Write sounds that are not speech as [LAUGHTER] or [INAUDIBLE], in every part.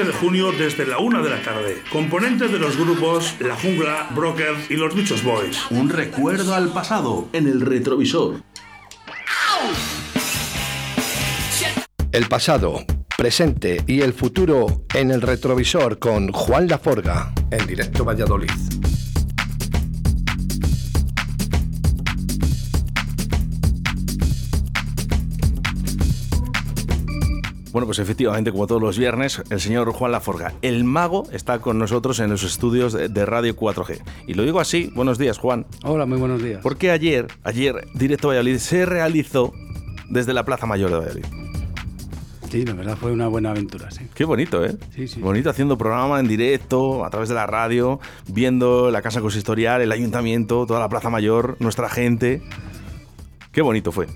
7 de junio desde la 1 de la tarde. Componentes de los grupos La Jungla, Broker y Los Bichos Boys. Un recuerdo al pasado en el retrovisor. El pasado, presente y el futuro en el retrovisor con Juan Laforga en directo Valladolid. Bueno, pues efectivamente, como todos los viernes, el señor Juan Laforga, el mago, está con nosotros en los estudios de Radio 4G. Y lo digo así, buenos días, Juan. Hola, muy buenos días. Porque ayer, ayer, Directo Valladolid se realizó desde la Plaza Mayor de Valladolid. Sí, la verdad fue una buena aventura, sí. Qué bonito, ¿eh? Sí, sí. Bonito haciendo programa en directo, a través de la radio, viendo la Casa Consistorial, el Ayuntamiento, toda la Plaza Mayor, nuestra gente. Qué bonito fue.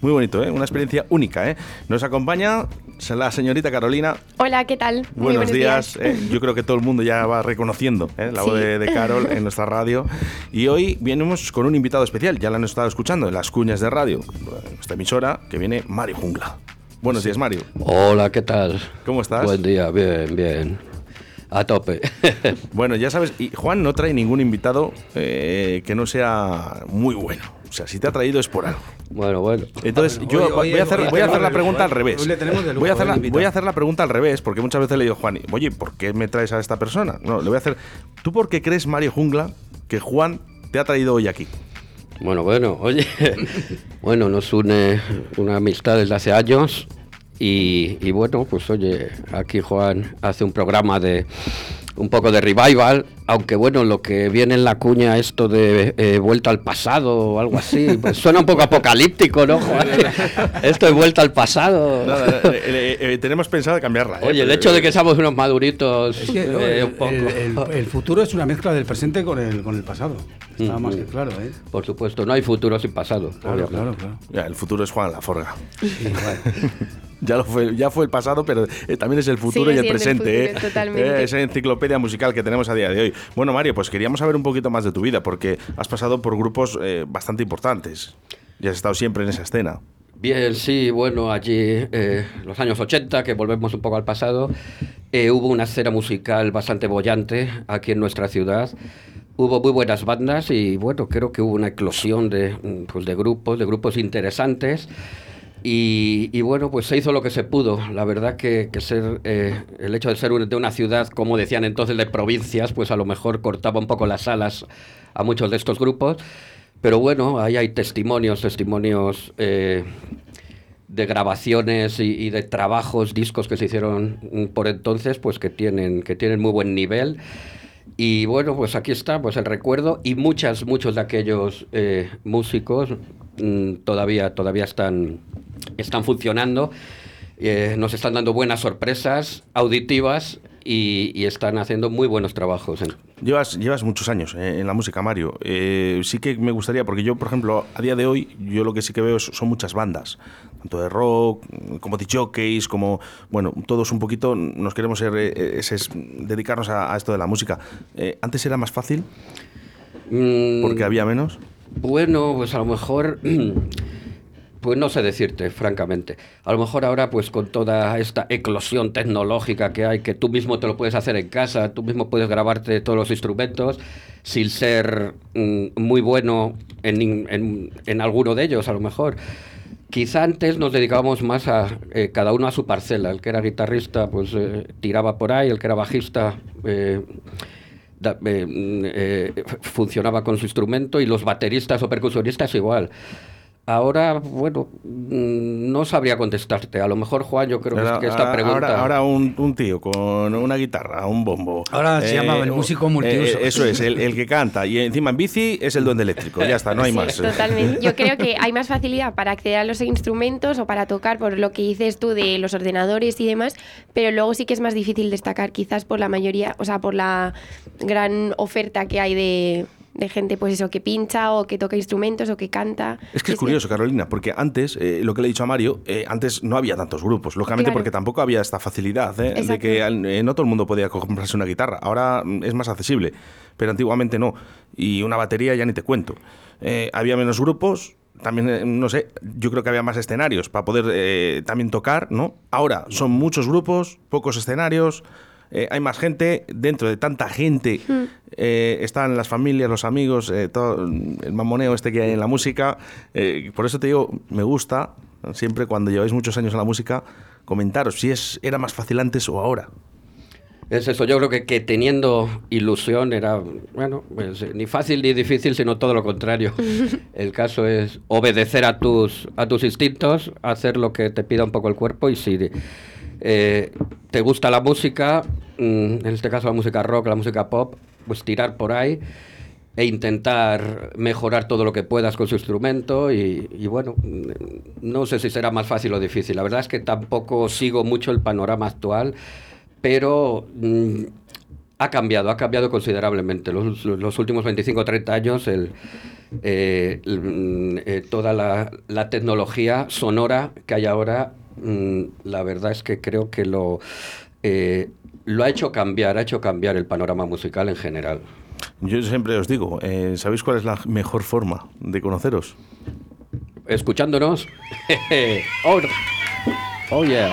Muy bonito, ¿eh? Una experiencia única, ¿eh? Nos acompaña la señorita Carolina. Hola, ¿qué tal? Muy Buenos, días. ¿eh? Yo creo que todo el mundo ya va reconociendo ¿eh? la Sí. voz de, de Carol en nuestra radio. Y hoy venimos con un invitado especial. Ya la han estado escuchando en las cuñas de radio, en esta emisora, que viene Mario Jungla. Buenos días, Mario. Hola, ¿qué tal? ¿Cómo estás? Buen día, bien, bien. A tope. Bueno, ya sabes, y Juan no trae ningún invitado eh, que no sea muy bueno. O sea, si te ha traído es por algo. bueno, bueno. Entonces, yo hoy- voy hoy a hacer, le voy a hacer tenemos la pregunta al revés. Hoy le tenemos de lujo, voy, a hacer la, voy a hacer la pregunta al revés, porque muchas veces le digo, Juan, oye, ¿por qué me traes a esta persona? No, le voy a hacer. ¿Tú por qué crees, Mario Jungla, que Juan te ha traído hoy aquí? Bueno, bueno, oye. [LAUGHS] bueno, nos une una amistad desde hace años. Y, y bueno, pues oye, aquí Juan hace un programa de un poco de revival, aunque bueno, lo que viene en la cuña, esto de eh, vuelta al pasado o algo así, [LAUGHS] pues suena un poco apocalíptico, ¿no, Juan? [LAUGHS] esto de vuelta al pasado. Nada, eh, eh, eh, tenemos pensado cambiarla. ¿eh? Oye, el hecho de que seamos unos maduritos, Es que eh, el, un poco. el- el- el futuro es una mezcla del presente con el, con el pasado. Está más que claro, ¿eh? Por supuesto, no hay futuro sin pasado. Claro, obviamente. claro, claro. Ya, el futuro es Juan Laforga. Sí, vale. [LAUGHS] Ya, lo fue, ya fue el pasado, pero eh, también es el futuro Sigue y el siendo el presente. futuro, ¿eh? totalmente. Eh, esa enciclopedia musical que tenemos a día de hoy. Bueno, Mario, pues queríamos saber un poquito más de tu vida, porque has pasado por grupos eh, bastante importantes y has estado siempre en esa escena. Bien, sí, bueno, allí, eh, los años 80, que volvemos un poco al pasado, eh, hubo una escena musical bastante bollante aquí en nuestra ciudad. Hubo muy buenas bandas y bueno, creo que hubo una eclosión de, mm, pues, de grupos, de grupos interesantes. Y, bueno, pues se hizo lo que se pudo. La verdad que, ser eh, el hecho de ser de una ciudad, como decían entonces, de provincias, pues a lo mejor cortaba un poco las alas a muchos de estos grupos. Pero bueno, ahí hay testimonios, testimonios eh, de grabaciones y, y de trabajos, discos que se hicieron mm, por entonces, pues que tienen, que tienen muy buen nivel. Y bueno, pues aquí está, pues el recuerdo y muchas, muchos de aquellos eh, músicos mm, todavía, todavía están, están funcionando, eh, nos están dando buenas sorpresas auditivas y, y están haciendo muy buenos trabajos. en- Llevas, llevas muchos años eh, en la música, Mario. Eh, sí que me gustaría, porque yo, por ejemplo, a día de hoy, yo lo que sí que veo es- son muchas bandas, tanto de rock, como de jockeys, como, bueno, todos un poquito nos queremos ser, eh, ese es dedicarnos a, a esto de la música. Eh, ¿Antes era más fácil? Mm, Porque había menos. Bueno, pues a lo mejor, [CLEARS THROAT] pues no sé decirte, francamente. A lo mejor ahora, pues con toda esta eclosión tecnológica que hay, que tú mismo te lo puedes hacer en casa, tú mismo puedes grabarte todos los instrumentos sin ser mm, muy bueno en, en- en alguno de ellos, a lo mejor. Quizá antes nos dedicábamos más a eh, cada uno a su parcela. El que era guitarrista, pues eh, tiraba por ahí, el que era bajista. eh, mm, funcionaba con su instrumento y los bateristas o percusionistas igual. Ahora, bueno, mm, no sabría contestarte. A lo mejor, Juan, yo creo que, es Ahora- que esta pregunta... Ahora, ahora un, un tío con una guitarra, un bombo. Ahora se llama el o- músico eh, eso es, el, el que canta. Y encima en bici es el duende eléctrico. Ya está, no hay Sí, más. Totalmente. Yo creo que [LAUGHS] hay más facilidad para acceder a los instrumentos o para tocar por lo que dices tú de los ordenadores y demás, pero luego sí que es más difícil destacar, quizás por la mayoría, o sea, por la gran oferta que hay de, de gente, pues eso, que pincha o que toca instrumentos o que canta. Es que es curioso, Carolina, porque antes, eh, lo que le he dicho a Mario, eh, antes no había tantos grupos, lógicamente Claro. porque tampoco había esta facilidad ¿eh? de que no todo el mundo podía comprarse una guitarra. Ahora mm, es más accesible, pero antiguamente no. Y una batería ya ni te cuento. Había menos grupos, también, no sé, yo creo que había más escenarios para poder eh, también tocar, ¿no? Ahora son muchos grupos, pocos escenarios, eh, hay más gente, dentro de tanta gente eh, están las familias, los amigos, eh, todo el mamoneo este que hay en la música. Eh, por eso te digo, me gusta, siempre cuando lleváis muchos años en la música, comentaros si es, era más fácil antes o ahora. Es eso, yo creo que, que teniendo ilusión era, bueno, pues, ni fácil ni difícil, sino todo lo contrario. [LAUGHS] El caso es obedecer a tus, a tus instintos, hacer lo que te pida un poco el cuerpo y si eh, te gusta la música, mm, en este caso la música rock, la música pop, pues tirar por ahí e intentar mejorar todo lo que puedas con su instrumento y, bueno, mm, no sé si será más fácil o difícil. La verdad es que tampoco sigo mucho el panorama actual pero mm, ha cambiado, ha cambiado considerablemente. Los, últimos 25 o 30 años, eh, eh, toda la, tecnología sonora que hay ahora, la verdad es que creo que lo, eh, lo ha hecho cambiar, ha hecho cambiar el panorama musical en general. Yo siempre os digo, eh, ¿sabéis cuál es la mejor forma de conoceros? Escuchándonos. [LAUGHS] oh, oh yeah.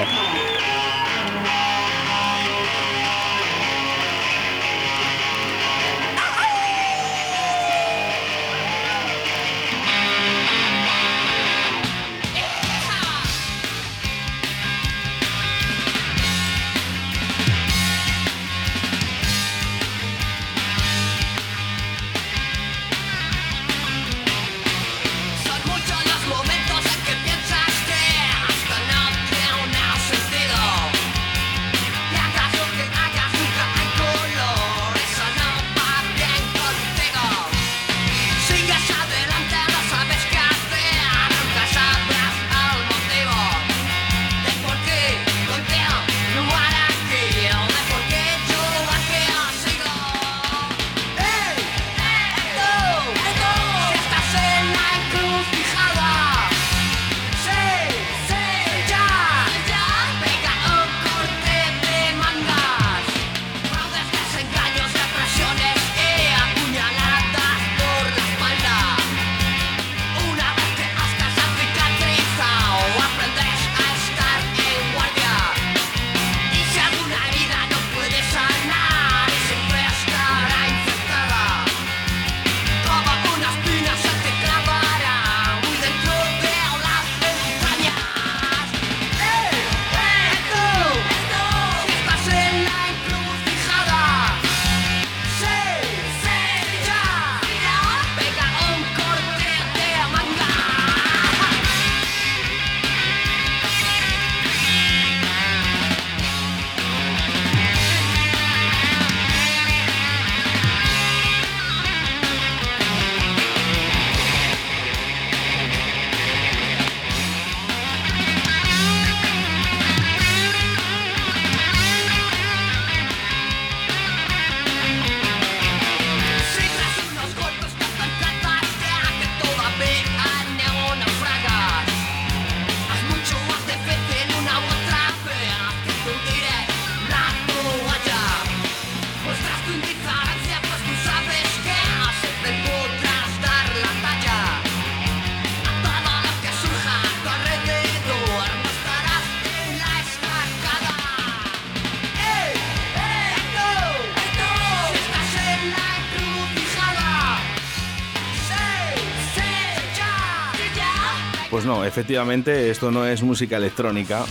Efectivamente, esto no es música electrónica.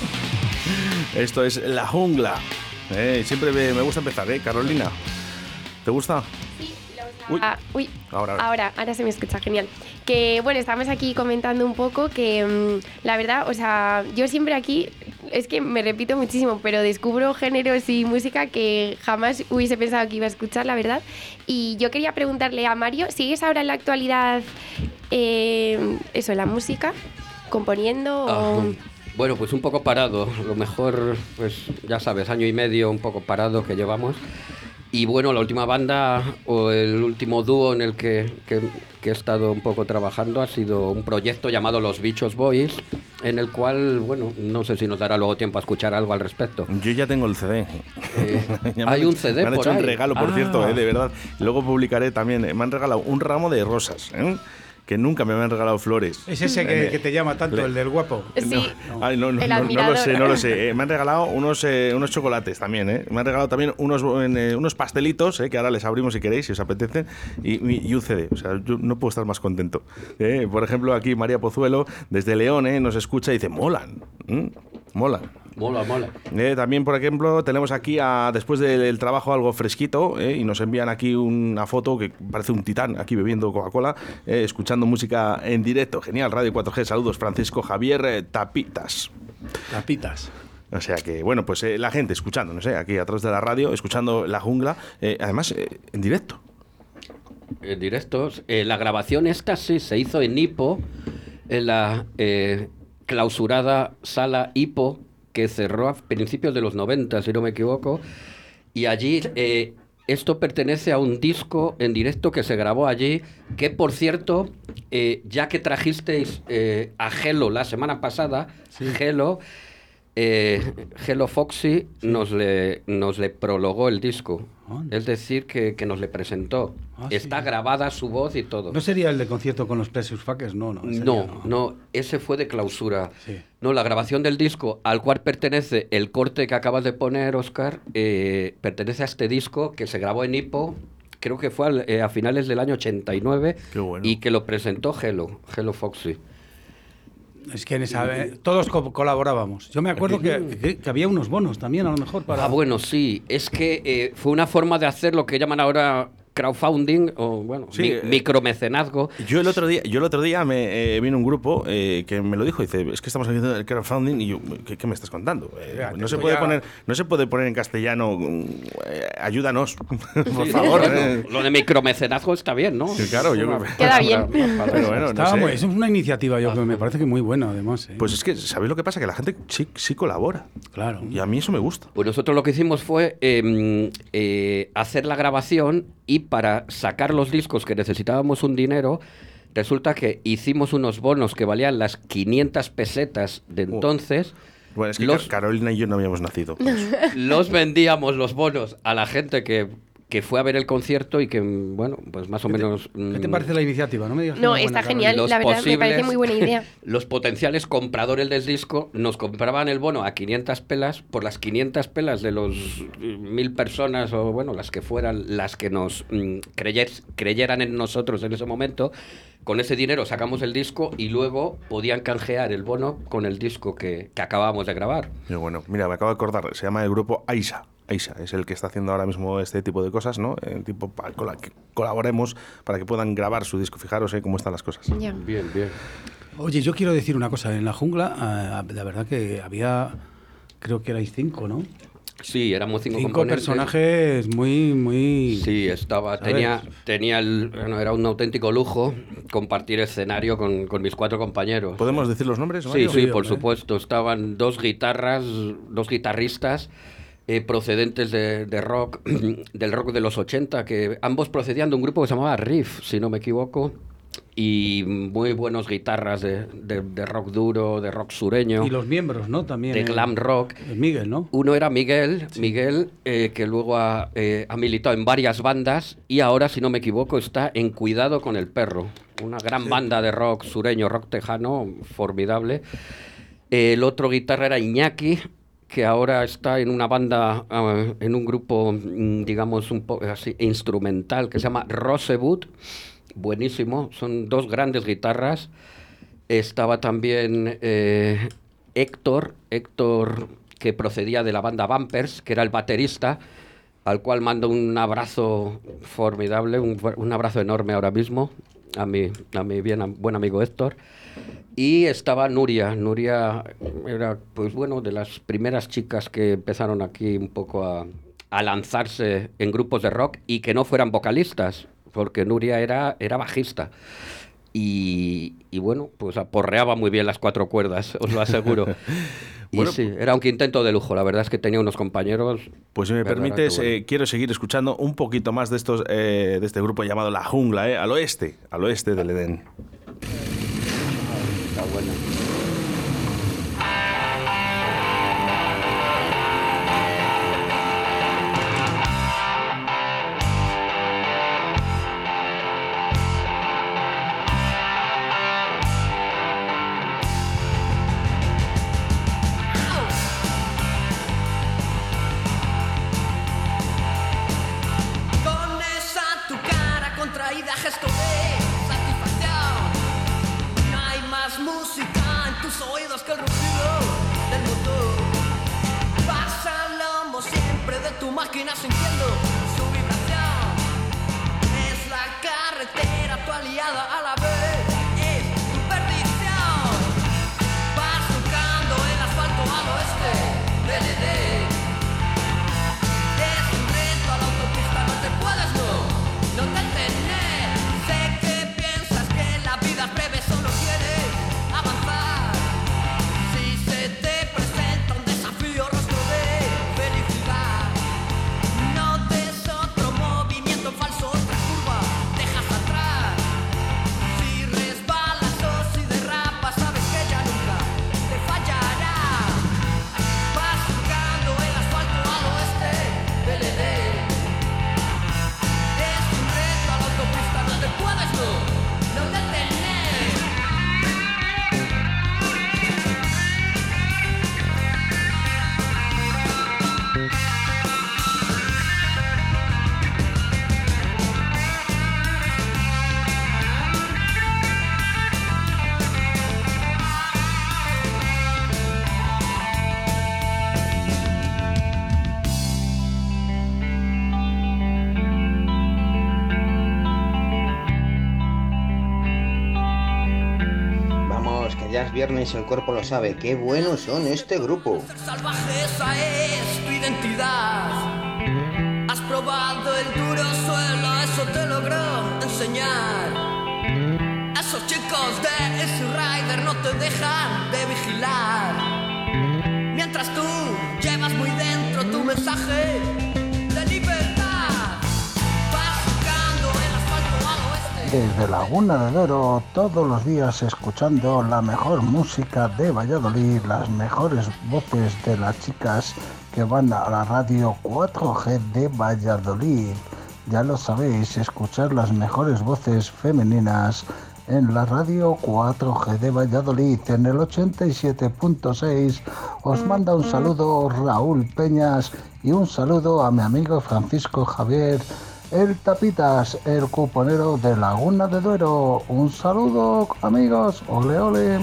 Esto es la jungla. Eh, siempre me, gusta empezar, ¿eh? Carolina, ¿te gusta? Uy. Ah, uy, Ahora, ahora. ahora, ahora se me escucha genial. Que bueno, estamos aquí comentando un poco que mm, la verdad, o sea, yo siempre aquí, es que me repito muchísimo, pero descubro géneros y música que jamás hubiese pensado que iba a escuchar, la verdad. Y yo quería preguntarle a Mario, ¿sigues ahora en la actualidad eh, eso, la música? ¿Componiendo? o- Ajá. Bueno, pues un poco parado. Lo mejor, pues ya sabes, año y medio un poco parado que llevamos. Y bueno, la última banda o el último dúo en el que, que- que he estado un poco trabajando ha sido un proyecto llamado Los Bichos Boys, en el cual, bueno, no sé si nos dará luego tiempo a escuchar algo al respecto. Yo ya tengo el CD. Eh, [LAUGHS] me hay un CD Me han por hecho un regalo, por Ah. cierto, eh, de verdad. Luego publicaré también. eh, Me han regalado un ramo de rosas. ¿eh? Que nunca me habían regalado flores. Es ese que, que te llama tanto, el del guapo. Sí. Ay, no, no, El no, no lo sé, no lo sé. Eh, me han regalado unos, eh, unos chocolates también, ¿eh? Me han regalado también unos, eh, unos pastelitos, eh, que ahora les abrimos si queréis, si os apetece, y, y- un CD. O sea, yo no puedo estar más contento. Eh, Por ejemplo, aquí María Pozuelo, desde León, eh, nos escucha y dice, molan, ¿m? molan. Mola, mola. Eh, también, por ejemplo, tenemos aquí, a, después del del trabajo, algo fresquito eh, y nos envían aquí una foto que parece un titán aquí bebiendo Coca-Cola, eh, escuchando música en directo. Genial, Radio 4G. Saludos, Francisco Javier eh, Tapitas. Tapitas. O sea que, bueno, pues eh, la gente escuchando, no sé, aquí atrás de la radio, escuchando La Jungla, eh, además eh, en directo. En directos. Eh, la grabación esta sí se hizo en Hipo, en la eh, clausurada sala Hipo, que cerró a principios de los 90, si no me equivoco. Y allí, eh, esto pertenece a un disco en directo que se grabó allí, que por cierto, eh, ya que trajisteis eh, a Gelo la semana pasada, Gelo, eh, Gelo Foxy nos le, nos le prologó el disco. Es decir, que, que nos le presentó. Ah, sí. Está grabada su voz y todo. ¿No sería el de concierto con los Precious Fuckers? No, no. No, no, ese fue de clausura. Sí. No, la grabación del disco al cual pertenece el corte que acabas de poner, Oscar, eh, pertenece a este disco que se grabó en Hipo, creo que fue al- eh, a finales del año 89, Qué bueno. y que lo presentó Hello, Hello Foxy. Es que en esa, eh, todos co- colaborábamos. Yo me acuerdo que, que- que había unos bonos también, a lo mejor, para... Ah, bueno, sí, es que eh, fue una forma de hacer lo que llaman ahora crowdfunding o, bueno, Sí, mi- eh, micromecenazgo. Yo el otro día, yo el otro día me eh, vino un grupo eh, que me lo dijo, dice, es que estamos haciendo el crowdfunding y yo, ¿qué, qué me estás contando? Eh, no se puede ya- poner, no se puede poner en castellano, mm, eh, ayúdanos, [LAUGHS] por Sí, favor. bueno, eh. lo de micromecenazgo está bien, ¿no? Sí, claro, yo Una- creo que- Queda [LAUGHS] bien. Pero bueno, no Estaba sé. muy- es una iniciativa, yo creo, me parece que muy buena, además. ¿eh? Pues es que, ¿sabéis lo que pasa? Que la gente sí, sí colabora. claro. Y a mí eso me gusta. Pues nosotros lo que hicimos fue eh, eh, hacer la grabación y para sacar los discos que necesitábamos un dinero, resulta que hicimos unos bonos que valían las 500 pesetas de entonces. Bueno, es que los, Carolina y yo no habíamos nacido. [LAUGHS] [LAUGHS] los vendíamos los bonos a la gente que, que fue a ver el concierto y que, mm, bueno, pues más o menos... ¿Qué te mm, parece la iniciativa? No, me digas No, está genial. los la verdad, me parece posibles- muy buena idea. [LAUGHS] Los potenciales compradores del disco nos compraban el bono a 500 pelas por las 500 pelas de los eh, mil personas o bueno, las que fueran las que nos mm, creyer- creyeran en nosotros en ese momento. Con ese dinero sacamos el disco y luego podían canjear el bono con el disco que, que acabábamos de grabar. Bueno, mira, me acabo de acordar, se llama el grupo Aisa. Aisa es el que está haciendo ahora mismo este tipo de cosas, ¿no? Eh, tipo para cola- que colaboremos para que puedan grabar su disco. Fijaros eh, cómo están las cosas. Ya. Bien, bien. Oye, yo quiero decir una cosa. En la jungla, ah, la verdad que había, creo que erais cinco, ¿no? Sí, éramos cinco, Cinco componentes. personajes muy, muy... Sí, estaba, ¿Sabes? tenía, tenía el, bueno, era un auténtico lujo compartir escenario con, con mis cuatro compañeros. ¿Podemos decir los nombres? Sí, Mario? sí, Sí, por hombre. supuesto. Estaban dos guitarras, dos guitarristas eh, procedentes de, de rock, [CLEARS THROAT] del rock de los 80, que ambos procedían de un grupo que se llamaba Riff, si no me equivoco, y muy buenos guitarras de, de- de rock duro, de rock sureño, Y los miembros, ¿no? También. de eh, glam rock. Miguel, ¿no? Uno era Miguel, Miguel, eh, que luego ha, eh, ha militado en varias bandas y ahora, si no me equivoco, está en Cuidado con el Perro, una gran banda de rock sureño, rock tejano, formidable. El otro guitarra era Iñaki, que ahora está en una banda, ah, en un grupo, mm, digamos, un poco así, instrumental, que se llama Rosebud. Buenísimo, son dos grandes guitarras. Estaba también eh, Héctor, Héctor que procedía de la banda Bumpers, que era el baterista, al cual mando un abrazo formidable, un, un abrazo enorme ahora mismo a mi, a mi bien, buen amigo Héctor. Y estaba Nuria. Nuria era, pues bueno, de las primeras chicas que empezaron aquí un poco a, a lanzarse en grupos de rock y que no fueran vocalistas, porque Nuria era, era bajista. Y, y bueno, pues aporreaba muy bien las cuatro cuerdas, os lo aseguro. [LAUGHS] y Bueno, sí, era un quinteto de lujo. La verdad es que tenía unos compañeros. Pues si me permites, buenos. eh, quiero seguir escuchando un poquito más de estos eh, de este grupo llamado La Jungla, eh, al oeste, al oeste del Edén. Viernes el cuerpo lo sabe. Qué buenos son este grupo. salvaje, esa es tu identidad. Has probado el duro suelo, eso te logró enseñar. Esos chicos de Easy Rider no te dejan de vigilar. Mientras tú llevas muy dentro tu mensaje Desde Laguna de Duero, todos los días escuchando la mejor música de Valladolid, las mejores voces de las chicas que van a la radio 4G de Valladolid. Ya lo sabéis, escuchar las mejores voces femeninas en la radio 4G de Valladolid en el 87.6. Os manda un saludo Raúl Peñas y un saludo a mi amigo Francisco Javier el Tapitas, el cuponero de Laguna de Duero. Un saludo, amigos. Ole, ole.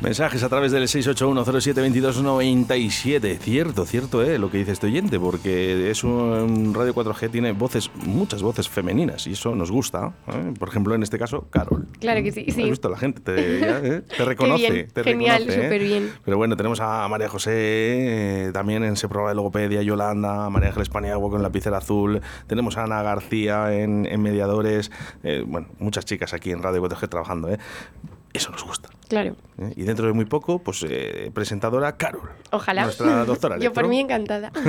Mensajes a través del 681072297. Cierto, cierto, eh, lo que dice este oyente, porque es un Radio 4G, tiene voces, muchas voces femeninas, y eso nos gusta. ¿eh? Por ejemplo, en este caso, Carol. Claro que sí, sí. ¿Has visto? La gente te, ya, eh, [LAUGHS] te reconoce. bien, te genial, reconoce, ¿eh? superbién. Pero bueno, tenemos a María José, también en ese programa de logopedia, Yolanda, María Ángeles Paniagua con lapicera azul, tenemos a Ana García en, en mediadores, bueno, muchas chicas aquí en Radio 4G trabajando, ¿eh? Eso nos gusta. Claro. ¿eh? Y dentro de muy poco, pues eh, presentadora Carol. Ojalá. Nuestra [LAUGHS] doctora Yo por mí encantada. [LAUGHS]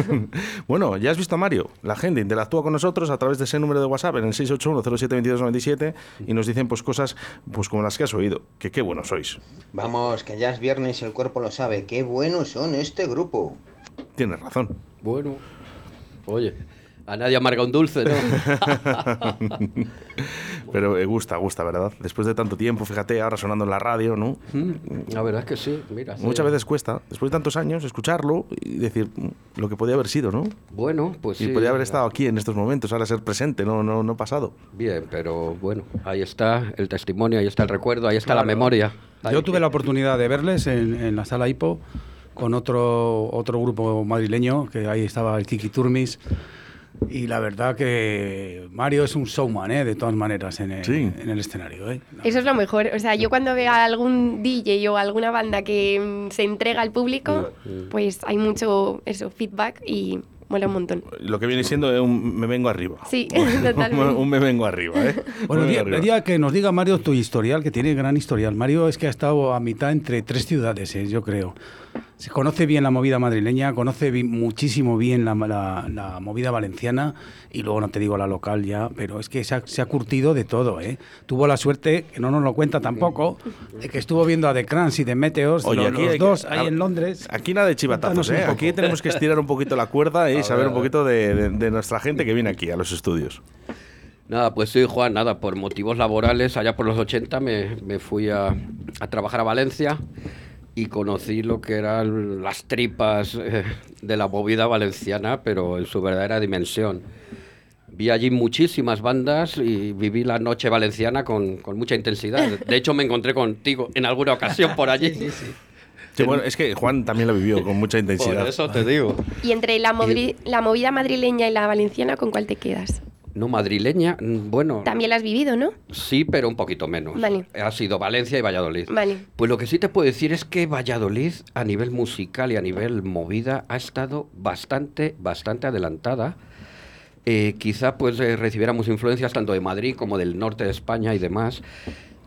Bueno, ya has visto a Mario. La gente interactúa con nosotros a través de ese número de WhatsApp en el 681072297 y nos dicen pues cosas pues como las que has oído. Que qué buenos sois. Vamos, que ya es viernes y el cuerpo lo sabe. Qué buenos son este grupo. Tienes razón. Bueno, oye, a nadie amarga un dulce, ¿no? [LAUGHS] Pero eh, gusta, gusta, ¿verdad? Después de tanto tiempo, fíjate, ahora sonando en la radio, ¿no? Mm, La verdad es que sí, mira. sí. Muchas veces cuesta, después de tantos años, escucharlo y decir mm, lo que podía haber sido, ¿no? Bueno, pues y sí. podía haber estado aquí en estos momentos, ahora ser presente, no, no, no pasado. Bien, pero bueno, ahí está el testimonio, ahí está el recuerdo, ahí está la Claro. memoria. Ahí- Yo tuve la oportunidad de verles en, en la sala Hipo con otro, otro grupo madrileño, que ahí estaba el Kiki Turmis. Y la verdad que Mario es un showman, ¿eh? de todas maneras, en el, Sí. en el escenario. ¿eh? Eso es lo mejor. O sea, yo cuando veo a algún DJ o alguna banda que mm, se entrega al público, pues hay mucho eso, feedback y mola un montón. Lo que viene siendo es un me vengo arriba. Sí, [LAUGHS] [LAUGHS] totalmente. un me vengo arriba, ¿eh? Bueno, el día, el día que nos diga Mario tu historial, que tiene gran historial. Mario es que ha estado a mitad entre tres ciudades, eh, yo creo. Se conoce bien la movida madrileña, conoce muchísimo bien la, la- la movida valenciana y luego no te digo la local ya, pero es que se ha, se ha curtido de todo. ¿eh? Tuvo la suerte, que no nos lo cuenta tampoco, de que estuvo viendo a The Crans y The Meteors, Oye, los, aquí los hay que- dos a- ahí en Londres. Aquí nada de chivatazos, ¿eh? Aquí tenemos que estirar un poquito la cuerda [LAUGHS] y saber un poquito de, de- de nuestra gente que viene aquí a los estudios. Nada, pues sí, Juan, nada, por motivos laborales, allá por los 80 me, me fui a, a trabajar a Valencia y conocí lo que eran las tripas eh, de la movida valenciana, pero en su verdadera dimensión. Vi allí muchísimas bandas y viví la noche valenciana con, con mucha intensidad. De hecho, me encontré contigo en alguna ocasión por allí. [LAUGHS] Sí, bueno, es que Juan también lo vivió con mucha Por intensidad. eso te digo. Y entre la, movi- la movida madrileña y la valenciana, ¿con cuál te quedas? No, madrileña, mm, bueno, También la has vivido, ¿no? sí, pero un poquito menos. Vale. Ha sido Valencia y Valladolid. Vale. Pues lo que sí te puedo decir es que Valladolid, a nivel musical y a nivel movida, ha estado bastante, bastante adelantada. Eh, quizá pues eh, recibiéramos influencias tanto de Madrid como del norte de España y demás.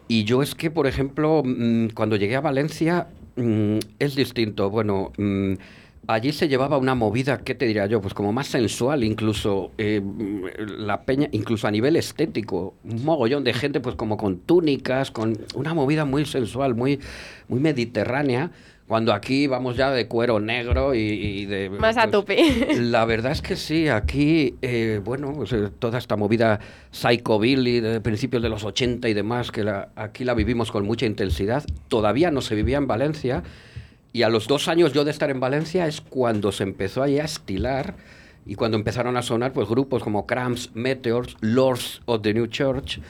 Y yo es que, por ejemplo, mm, cuando llegué a Valencia mm, es distinto. Bueno, allí se llevaba una movida, ¿qué te diría yo? Pues como más sensual, incluso eh, mm, la peña, incluso a nivel estético. Un mogollón de gente, pues como con túnicas, con una movida muy sensual, muy, muy mediterránea. Cuando aquí vamos ya de cuero negro y, y de... Más a pues, tope. [LAUGHS] la verdad es que sí, aquí, eh, bueno, pues, eh, toda esta movida psychobilly de principios de los 80 y demás, que la- aquí la vivimos con mucha intensidad, todavía no se vivía en Valencia. Y a los dos años yo de estar en Valencia es cuando se empezó a estilar y cuando empezaron a sonar pues grupos como Cramps, Meteors, Lords of the New Church,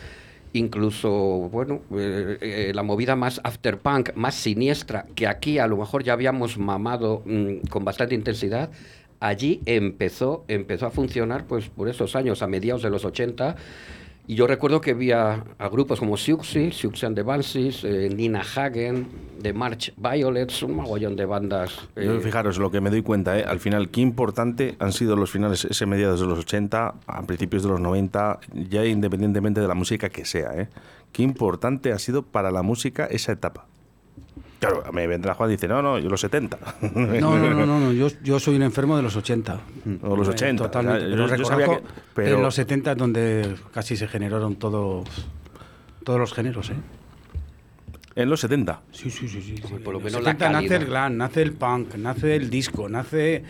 incluso, bueno, eh, eh, la movida más afterpunk, más siniestra, que aquí a lo mejor ya habíamos mamado mm, con bastante intensidad, allí empezó, empezó a funcionar pues por esos años, a mediados de los 80. Y yo recuerdo que había a grupos como Siouxsie, Siouxsie and the Banshees, eh, Nina Hagen, The March Violets, un mogollón de bandas. Yo, eh, fijaros, lo que me doy cuenta, ¿eh? al final, qué importante han sido los finales, ese mediados de los 80, a principios de los 90, ya independientemente de la música que sea. ¿eh? Qué importante ha sido para la música esa etapa. Claro, me vendrá Juan y dice, no, no, yo los 70. [LAUGHS] No, no, no, no, no, Yo, yo soy un enfermo de los 80. O los Eh, 80. Totalmente. Yo- Pero yo sabía que- pero- en los 70 es donde casi se generaron todos, todos los géneros, ¿eh? En los 70. Sí, sí, sí. sí, sí. por lo En los menos la 70 nace el glam, nace el punk, nace el disco, nace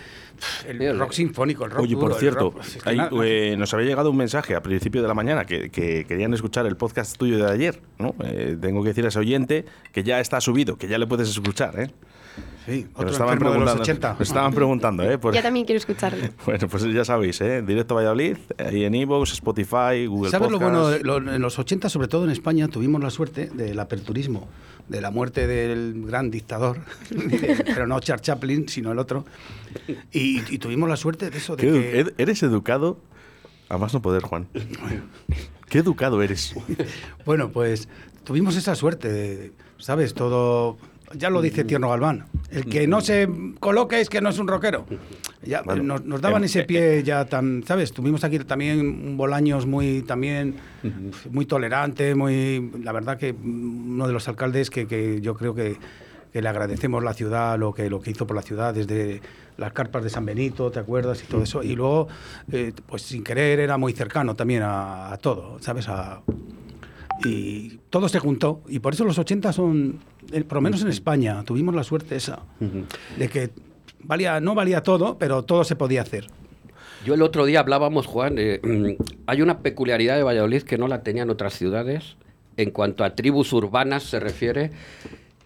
el rock sinfónico, el rock Oye, duro, por cierto, rock- es que hay- na- eh, nos había llegado un mensaje a principio de la mañana que, que querían escuchar el podcast tuyo de ayer. ¿no? Eh, tengo que decir a ese oyente que ya está subido, que ya le puedes escuchar. ¿eh? Sí, otro estaban enfermo de los preguntando, 80. nos estaban preguntando, ¿eh? Por- Yo también quiero escucharlo. [LAUGHS] Bueno, pues ya sabéis, ¿eh? Directo Valladolid, ahí en Evox, Spotify, Google ¿Sabes lo bueno? de- lo- en los 80, sobre todo en España, tuvimos la suerte del aperturismo, de la muerte del gran dictador, [LAUGHS] pero no Charles Chaplin, sino el otro. Y, y tuvimos la suerte de eso, de que... Eres educado, a más no poder, Juan. Qué educado eres. [LAUGHS] Bueno, pues tuvimos esa suerte, de, ¿sabes? Todo... Ya lo dice Tierno Galván. El que no se coloque es que no es un rockero. Ya, Bueno, nos, nos daban em, ese eh, pie ya tan, ¿sabes? Tuvimos aquí también un Bolaños muy también muy tolerante, muy la verdad que mm, uno de los alcaldes que, que yo creo que, que le agradecemos la ciudad, lo que lo que hizo por la ciudad desde las carpas de San Benito, ¿te acuerdas? Y todo eso. Y luego, eh, pues sin querer, era muy cercano también a, a todo, ¿sabes? A, y todo se juntó. Y por eso los 80 son, eh, por lo menos en España, tuvimos la suerte esa, de que valía, no valía todo, pero todo se podía hacer. Yo el otro día hablábamos, Juan, eh, mm, hay una peculiaridad de Valladolid que no la tenían otras ciudades en cuanto a tribus urbanas se refiere.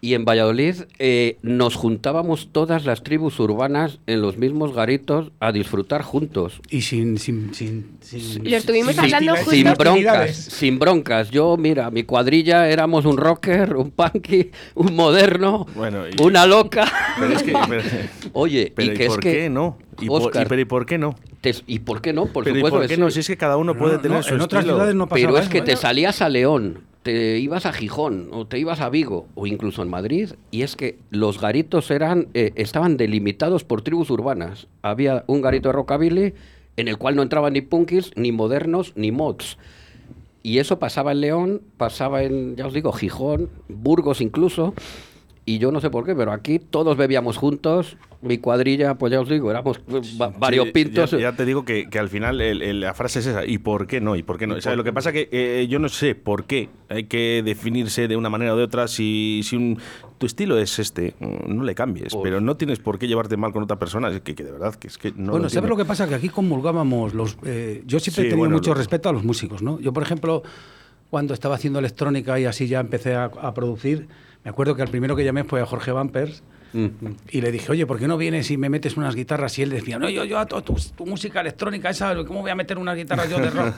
Y en Valladolid eh, nos juntábamos todas las tribus urbanas en los mismos garitos a disfrutar juntos. Y sin... sin, sin, sin- Lo estuvimos sin hablando justo- Sin broncas, sin broncas. Yo, mira, mi cuadrilla éramos un rocker, un punky, un moderno, Bueno, y- una loca. Pero es que. [LAUGHS] pero- Oye, pero y ¿y que es por que... qué no? ¿Y por, Óscar, y, pero ¿y por qué no? te- ¿y por qué no? Por pero ¿y supuesto por que qué no? Si es que cada uno No, puede no, tener no, su en otras estilo. ciudades no pasaba Pero es que eso, te ¿eh? salías a León, te ibas a Gijón o te ibas a Vigo o incluso en Madrid y es que los garitos eran eh, estaban delimitados por tribus urbanas. Había un garito de rockabilly en el cual no entraban ni punkis, ni modernos, ni mods. Y eso pasaba en León, pasaba en, ya os digo, Gijón, Burgos incluso. Y yo no sé por qué, pero aquí todos bebíamos juntos. Mi cuadrilla, pues ya os digo, éramos va- varios Sí, pintos. Ya, ya te digo que, que al final el- el- la frase es esa. ¿Y por qué no? ¿Y por qué no? O sea, lo que pasa que eh, yo no sé por qué hay que definirse de una manera o de otra. Si, si un, tu estilo es este, mm, no le cambies. Pues- pero no tienes por qué llevarte mal con otra persona. Es que, que de verdad, que es que no bueno, lo ¿sabes lo que pasa? Que aquí comulgábamos los... eh, yo siempre Sí, he tenido bueno, mucho lo- respeto a los músicos, ¿no? Yo, por ejemplo, cuando estaba haciendo electrónica y así ya empecé a, a producir, me acuerdo que al primero que llamé fue a Jorge Vampers Mm. y le dije, oye, ¿por qué no vienes y me metes unas guitarras? Y él decía, no, yo, yo a tu, tu- música electrónica esa, ¿cómo voy a meter unas guitarras yo de rock?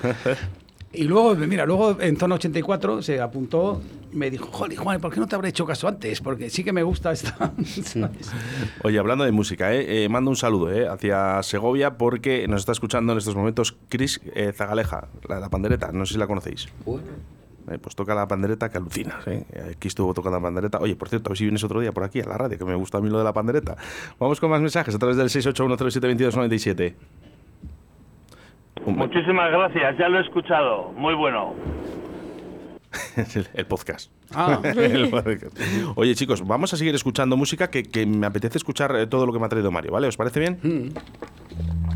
Y luego, mira, luego en zona 84 se apuntó y me dijo, joder, Juan, ¿por qué no te habré hecho caso antes? Porque sí que me gusta esta. [LAUGHS] ¿sabes? Oye, hablando de música, ¿eh? Eh, mando un saludo ¿eh? hacia Segovia porque nos está escuchando en estos momentos Chris eh, Zagaleja, la la pandereta, no sé si la conocéis. Bueno, pues toca la pandereta que alucinas. ¿eh? Aquí estuvo tocando la pandereta. Oye, por cierto, a ver si vienes otro día por aquí a la radio, que me gusta a mí lo de la pandereta. Vamos con más mensajes a través del 681072297. Un- Muchísimas gracias, ya lo he escuchado. Muy bueno. [LAUGHS] el, podcast. Ah. [LAUGHS] El podcast. Oye, chicos, vamos a seguir escuchando música que, que me apetece escuchar eh, todo lo que me ha traído Mario, ¿vale? ¿Os parece bien? Mm.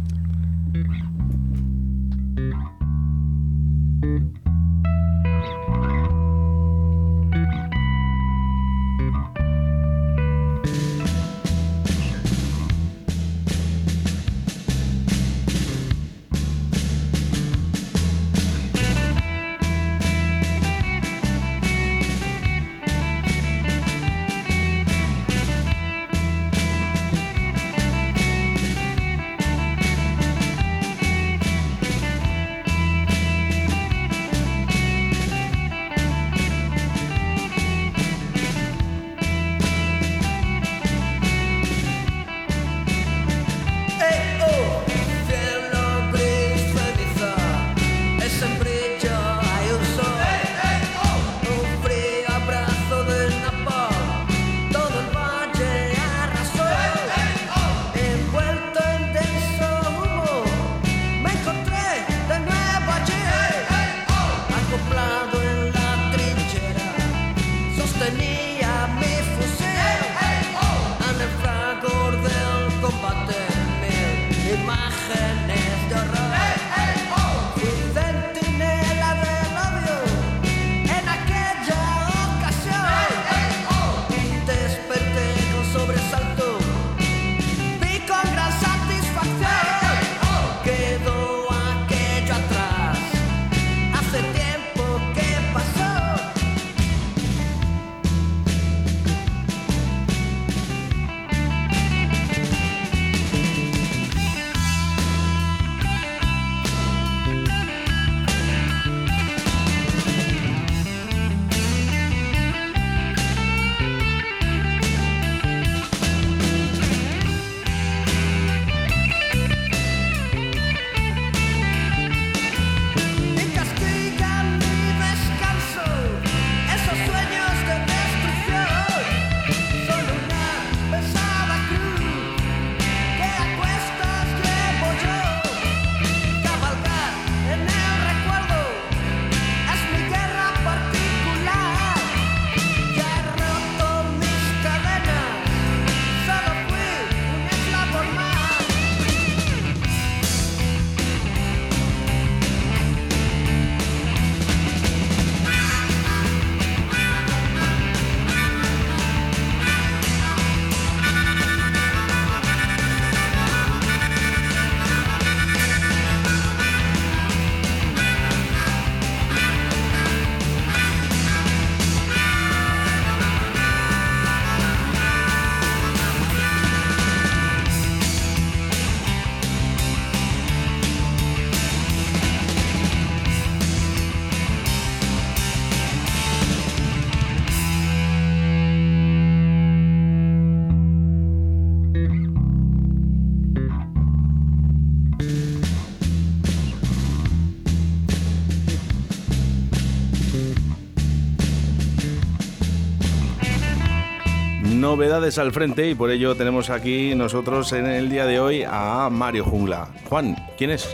Novedades al frente y por ello tenemos aquí nosotros en el día de hoy a Mario Jungla. Juan, ¿quién es?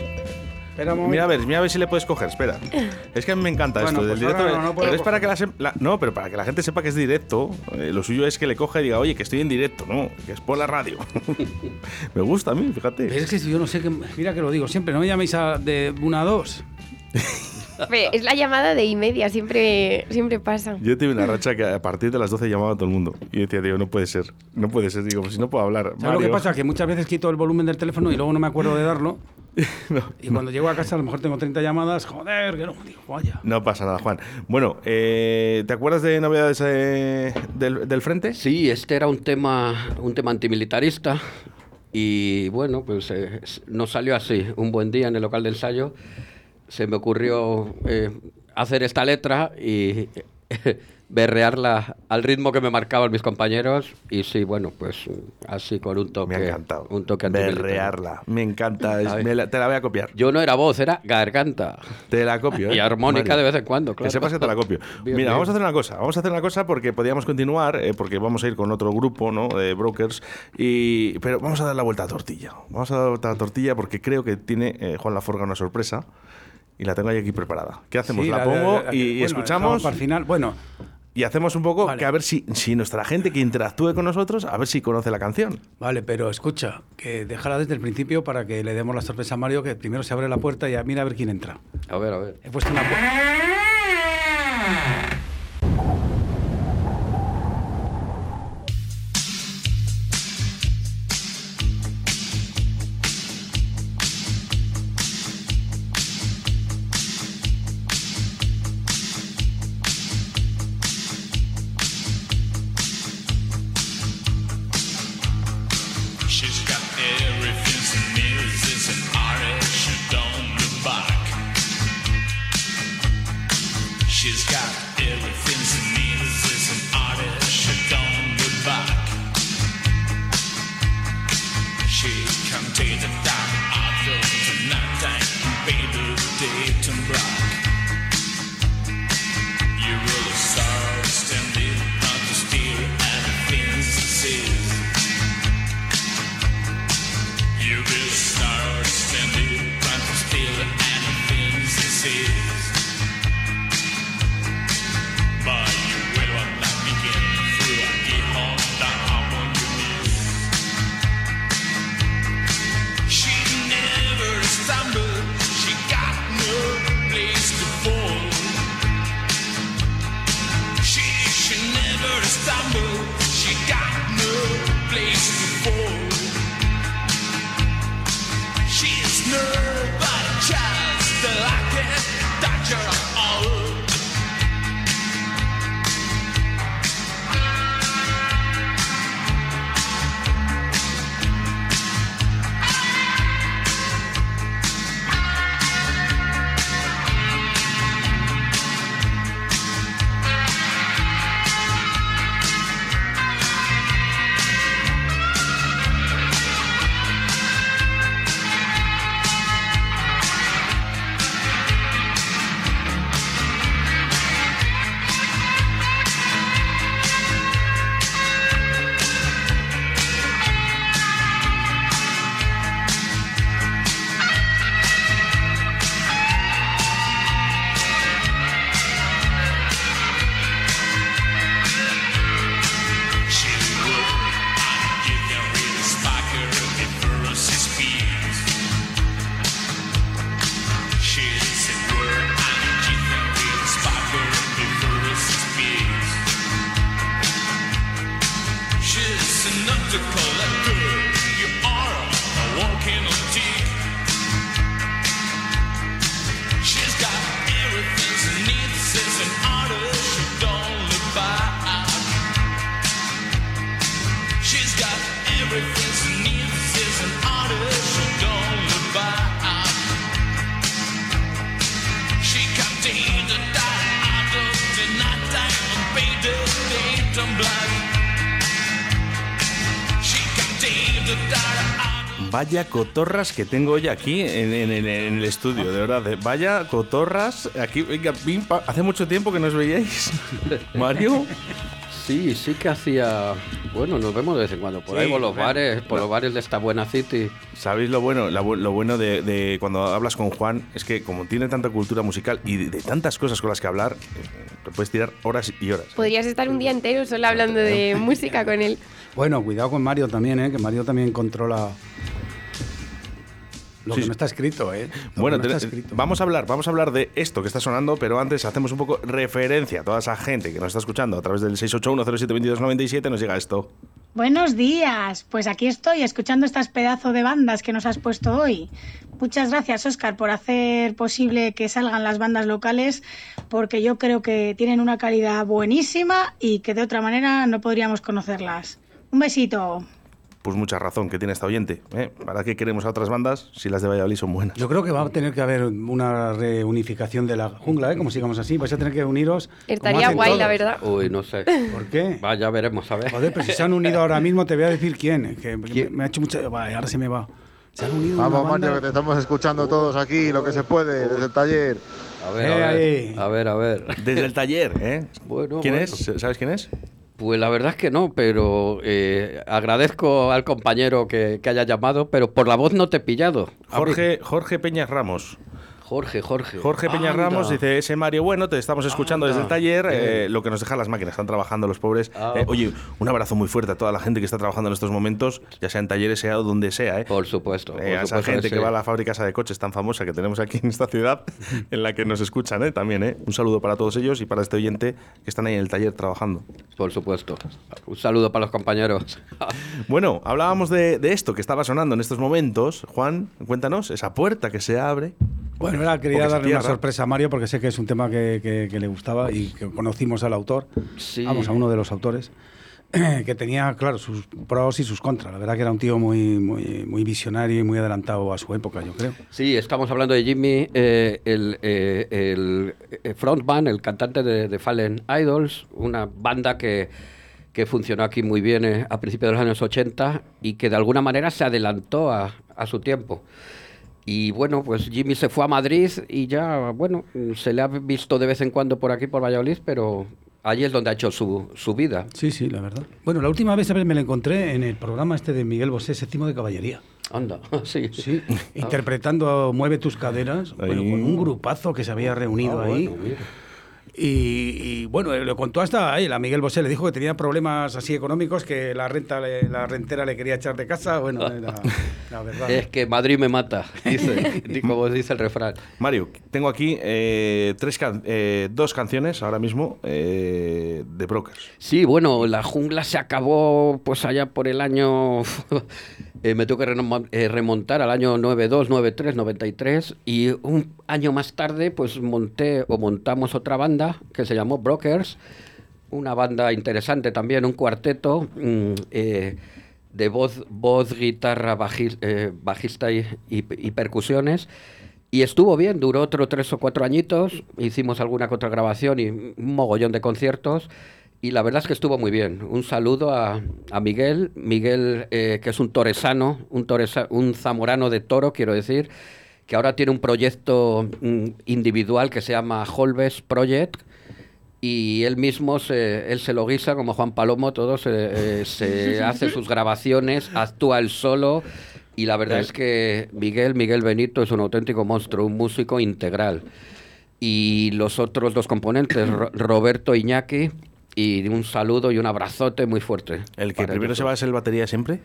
Mira a ver, mira a ver si le puedes coger, espera. [LAUGHS] Es que a mí me encanta Bueno, esto del pues directo. no, pero es para que la, la- no, pero para que la gente sepa que es directo, eh, lo suyo es que le coja y diga, oye, que estoy en directo, no, que es por la radio. [LAUGHS] me gusta a mí, fíjate. Es que yo no sé qué. Mira que lo digo siempre, no me llaméis a de una a dos. [LAUGHS] Es la llamada de y media, siempre, siempre pasa. Yo tuve una racha que a partir de las 12 llamaba a todo el mundo. Y decía, tío, no puede ser, no puede ser. Digo, pues si no puedo hablar. ¿Sabes lo que Mario. pasa? Que muchas veces quito el volumen del teléfono y luego no me acuerdo de darlo. [LAUGHS] y cuando llego a casa a lo mejor tengo 30 llamadas, joder, que no, digo, vaya. No pasa nada, Juan. Bueno, eh, ¿te acuerdas de novedades eh, del, del frente? Sí, este era un tema, un tema antimilitarista y bueno, pues eh, nos salió así. Un buen día en el local de ensayo se me ocurrió eh, hacer esta letra y [LAUGHS] berrearla al ritmo que me marcaban mis compañeros y sí, bueno, pues así con un toque. Me ha encantado. Un toque. Berrearla. Me encanta. es- me la- te la voy a copiar. Yo no era voz, era garganta. Te la copio. [LAUGHS] ¿eh? Y armónica Mario. de vez en cuando, claro. Que sepas que te la copio. [LAUGHS] Bien, Mira, bien. vamos a hacer una cosa. Vamos a hacer una cosa porque podíamos continuar, eh, porque vamos a ir con otro grupo, ¿no? De brokers. Y, pero vamos a dar la vuelta a la tortilla. Vamos a dar la vuelta a la tortilla porque creo que tiene eh, Juan Laforga una sorpresa. Y la tengo ahí aquí preparada. ¿Qué hacemos? Sí, la, la- pongo la- la- y, bueno, escuchamos. para el final. Bueno, Y hacemos un poco Vale. que a ver si, si nuestra gente que interactúe con nosotros, a ver si conoce la canción. Vale, pero escucha, que déjala desde el principio para que le demos la sorpresa a Mario, que primero se abre la puerta y ya mira a ver quién entra. A ver, a ver. He puesto una puerta. She's got everything Vaya cotorras que tengo hoy aquí en, en- en- en el estudio, de verdad. eh. Vaya cotorras. Aquí, venga, pim, pam. hace mucho tiempo que no os veíais. [LAUGHS] Mario. Sí, sí que hacía. Bueno, nos vemos de vez en cuando por ahí por los bares, por No. los bares de esta buena city. ¿Sabéis lo bueno? La lo bueno de, de cuando hablas con Juan es que como tiene tanta cultura musical y de, de tantas cosas con las que hablar, eh, te puedes tirar horas y horas. Podrías estar un día entero solo hablando de música con él. Bueno, cuidado con Mario también, ¿eh? que Mario también controla lo Sí, que sí. no está escrito. ¿eh? Lo Bueno, no te- está escrito. vamos a hablar, vamos a hablar de esto que está sonando, pero antes hacemos un poco referencia a toda esa gente que nos está escuchando a través del 681072297 nos llega esto. Buenos días, pues aquí estoy escuchando estas pedazos de bandas que nos has puesto hoy. Muchas gracias, Oscar, por hacer posible que salgan las bandas locales, porque yo creo que tienen una calidad buenísima y que de otra manera no podríamos conocerlas. Un besito. Pues mucha razón que tiene esta oyente. ¿eh? ¿Para qué queremos a otras bandas si las de Valladolid son buenas? Yo creo que va a tener que haber una reunificación de la jungla, ¿eh? como sigamos así. Vais a tener que uniros. Estaría guay, la todos. verdad. Uy, no sé. ¿Por qué? Vaya, veremos, a ver. Joder, pero si se han unido ahora mismo, te voy a decir quién. Que me- me ha hecho mucha. Vale, ahora se me va. Se han unido. Vamos, Mario, que te estamos escuchando todos aquí, lo que se puede, desde el taller. A ver, Eh, a ver. ahí. A ver, a ver. Desde el taller, ¿eh? Bueno, ¿Quién bueno. es? ¿Sabes quién es? Pues la verdad es que no, pero eh, agradezco al compañero que, haya llamado, pero por la voz no te he pillado. Jorge, Jorge Peñas Ramos. Jorge, Jorge. Jorge Anda. Ramos dice, ese Mario, bueno, te estamos escuchando desde el taller, eh, lo que nos dejan las máquinas, están trabajando los pobres. Ah, Eh, oye, un abrazo muy fuerte a toda la gente que está trabajando en estos momentos, ya sea en talleres, sea donde sea. Eh. Por supuesto. Por a esa supuesto gente que que sí. va a la fábrica esa de coches tan famosa que tenemos aquí en esta ciudad, [LAUGHS] en la que nos escuchan ¿eh? también. ¿eh? Un saludo para todos ellos y para este oyente que están ahí en el taller trabajando. Por supuesto. Un saludo para los compañeros. [LAUGHS] Bueno, hablábamos de, de esto que estaba sonando en estos momentos. Juan, cuéntanos, esa puerta que se abre. Bueno, era, quería darle una sorpresa a Mario porque sé que es un tema que, que- que le gustaba y que conocimos al autor, Sí. vamos, a uno de los autores, [CLEARS THROAT] que tenía, claro, sus pros y sus contras. La verdad que era un tío muy, muy, muy visionario y muy adelantado a su época, yo creo. Sí, estamos hablando de Jimmy, eh, el, eh, el, eh, frontman, el cantante de, de Fallen Idols, una banda que, que funcionó aquí muy bien eh, a principios de los años 80 y que de alguna manera se adelantó a, a su tiempo. Y bueno, pues Jimmy se fue a Madrid y ya, bueno, se le ha visto de vez en cuando por aquí, por Valladolid, pero allí es donde ha hecho su, su vida. Sí, sí, la verdad. Bueno, la última vez me la encontré en el programa este de Miguel Bosé, Séptimo de Caballería. Anda, [LAUGHS] sí. Sí, interpretando Mueve tus caderas, bueno, con un grupazo que se había reunido Ah, ahí. bueno. Y, y, bueno, le contó hasta a él, a Miguel Bosé, le dijo que tenía problemas así económicos, que la renta le- la rentera le quería echar de casa. Bueno, era la [LAUGHS] verdad. Es que Madrid me mata, dice, [LAUGHS] como dice el refrán. Mario, tengo aquí eh, tres can- eh, dos canciones ahora mismo eh, de Brokers. Sí, bueno, la jungla se acabó pues allá por el año... [LAUGHS] eh, me tengo que eh, remontar al año 92, 93, 93 y un año más tarde pues monté o montamos otra banda que se llamó Brokers, una banda interesante también, un cuarteto mm, eh, de voz, voz guitarra, baji- eh, bajista y percusiones. Y estuvo bien, duró otro tres o cuatro añitos, hicimos alguna contragrabación y un mogollón de conciertos. Y la verdad es que estuvo muy bien. Un saludo a, a Miguel, Miguel eh, que es un toresano, un, toresa- un zamorano de toro, quiero decir, que ahora tiene un proyecto mm, individual que se llama Holves Project, y él mismo se, él se lo guisa como Juan Palomo, todo se, eh, se [LAUGHS] hace sus grabaciones, actúa él solo y la verdad es que Miguel, Miguel Benito es un auténtico monstruo, un músico integral. Y los otros dos componentes, Ro- Roberto Iñaki, y un saludo y un abrazote muy fuerte. ¿El que primero se va es el batería siempre?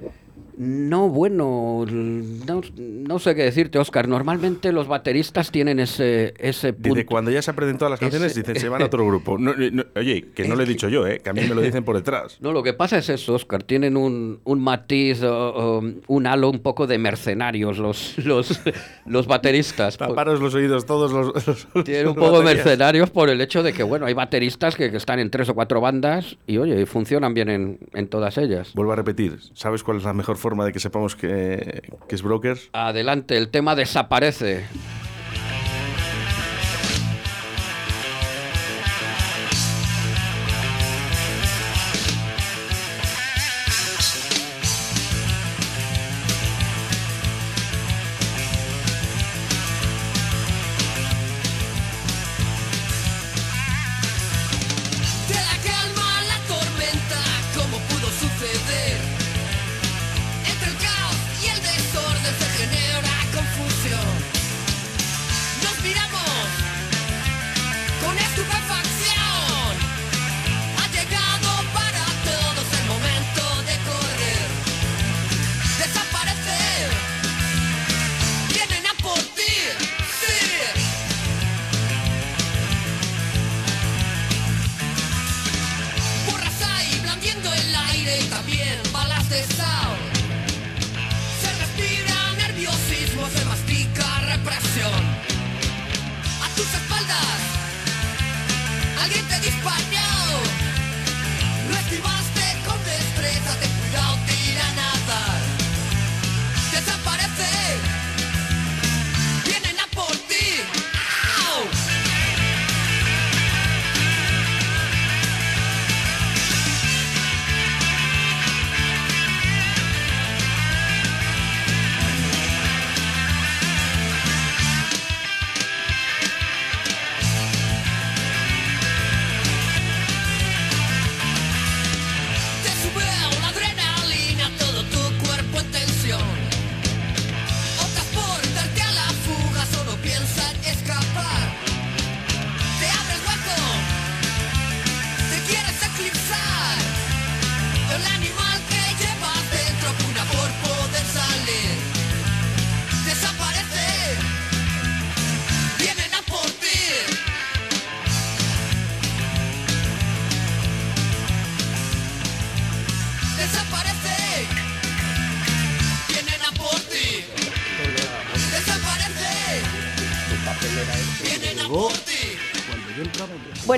No, bueno, no, no sé qué decirte, Oscar. Normalmente los bateristas tienen ese, ese punto. Cuando ya se aprenden todas las canciones, Ese- dicen, se van a [LAUGHS] otro grupo. No, no, oye, que no lo he dicho yo, ¿eh? que a mí me lo dicen por detrás. No, lo que pasa es eso, Oscar. Tienen un, un matiz, o- o un halo un poco de mercenarios los, los, [LAUGHS] los bateristas. Taparos los oídos todos los... los- Tienen un poco baterías. mercenarios por el hecho de que, bueno, hay bateristas que, que están en tres o cuatro bandas y, oye, funcionan bien en, en todas ellas. Vuelvo a repetir, ¿sabes cuál es la mejor forma de que sepamos que, que es Brokers? Adelante, el tema desaparece.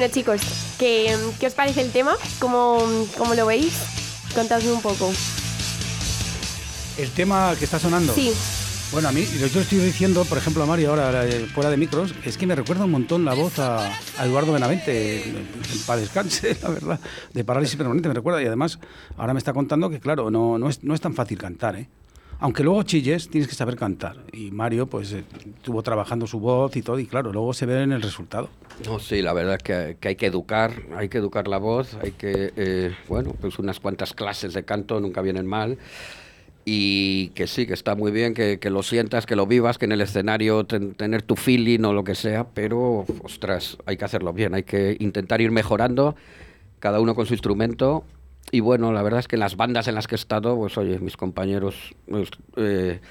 Bueno, chicos, ¿qué, qué os parece el tema? ¿Cómo, cómo lo veis? Contadme un poco. El tema que está sonando. Sí. Bueno, a mí, lo que yo estoy diciendo, por ejemplo, a Mario ahora eh, fuera de micros, es que me recuerda un montón la voz a, a Eduardo Benavente, para descanse, [LAUGHS] la verdad, de parálisis permanente, me recuerda. Y además, ahora me está contando que, claro, no, no, es, no es tan fácil cantar, ¿eh? Aunque luego chilles, tienes que saber cantar. Y Mario, pues, eh, estuvo trabajando su voz y todo, y claro, luego se ve en el resultado. No, sí, la verdad es que, hay que educar, hay que educar la voz, hay que, eh, bueno, pues unas cuantas clases de canto nunca vienen mal. Y que sí, que está muy bien, que, lo sientas, que lo vivas, que en el escenario ten- tener tu feeling o lo que sea, pero, ostras, hay que hacerlo bien, hay que intentar ir mejorando, cada uno con su instrumento. Y bueno, la verdad es que en las bandas en las que he estado, pues oye, mis compañeros, pues, eh,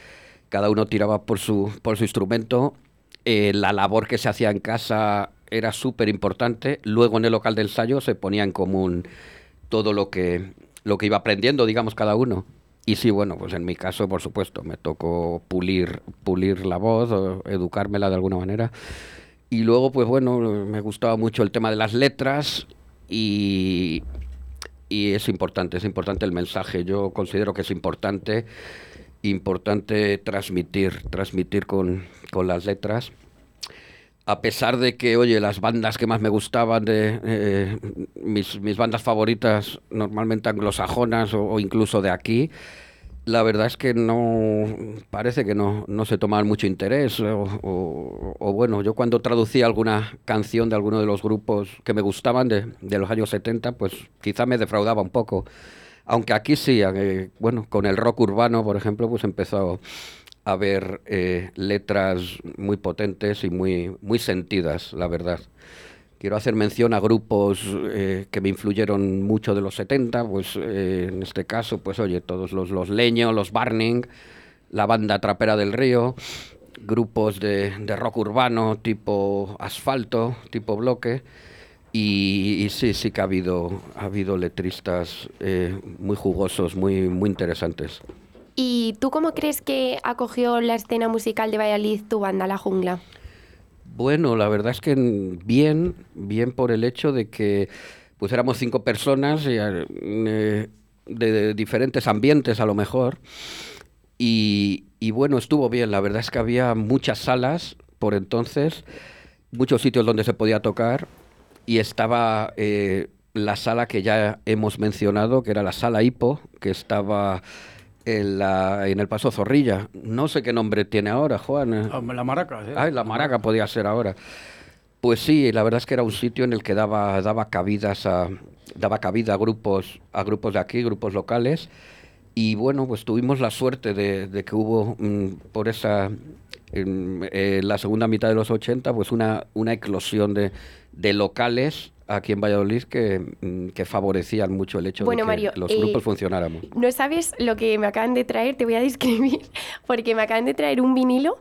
cada uno tiraba por su, por su instrumento. Eh, la labor que se hacía en casa era súper importante. Luego en el local de ensayo se ponía en común todo lo que, lo que iba aprendiendo, digamos, cada uno. Y sí, bueno, pues en mi caso, por supuesto, me tocó pulir, pulir la voz, educármela de alguna manera. Y luego, pues bueno, me gustaba mucho el tema de las letras y, y es importante, es importante el mensaje. Yo considero que es importante, importante transmitir, transmitir con, con las letras. A pesar de que, oye, las bandas que más me gustaban, de eh, mis, mis bandas favoritas, normalmente anglosajonas o, o incluso de aquí, la verdad es que no, parece que no, no se tomaban mucho interés. O, o- o bueno, yo cuando traducía alguna canción de alguno de los grupos que me gustaban de, de los años 70, pues quizá me defraudaba un poco. Aunque aquí sí, eh, bueno, con el rock urbano, por ejemplo, pues empezó a ver eh, letras muy potentes y muy, muy sentidas, la verdad. Quiero hacer mención a grupos eh, que me influyeron mucho de los 70, pues eh, en este caso, pues oye, todos los, los Leño, los Barning, la banda Trapera del Río, grupos de, de rock urbano tipo asfalto, tipo bloque, y, sí, sí que ha habido, ha habido letristas eh, muy jugosos, muy, muy interesantes. ¿Y tú cómo crees que acogió la escena musical de Valladolid tu banda, La Jungla? Bueno, la verdad es que bien, bien por el hecho de que pues éramos cinco personas eh, de, diferentes ambientes a lo mejor. Y, y bueno, estuvo bien. La verdad es que había muchas salas por entonces, muchos sitios donde se podía tocar y estaba eh, la sala que ya hemos mencionado, que era la sala Hipo, que estaba en, la, en el Paso Zorrilla. No sé qué nombre tiene ahora, Juan. Ah, La maraca. ¿eh? Ay, la maraca podía ser ahora. Pues sí, la verdad es que era un sitio en el que daba, daba cabidas a, daba cabida a grupos, a grupos de aquí, grupos locales. Y bueno, pues tuvimos la suerte de, de que hubo mm, por esa en, eh, la segunda mitad de los 80, pues una, una eclosión de, de locales aquí en Valladolid que, mm, que favorecían mucho el hecho Bueno, de que Mario, los eh, grupos funcionáramos. No sabes lo que me acaban de traer, te voy a [LAUGHS] describir, porque me acaban de traer un vinilo,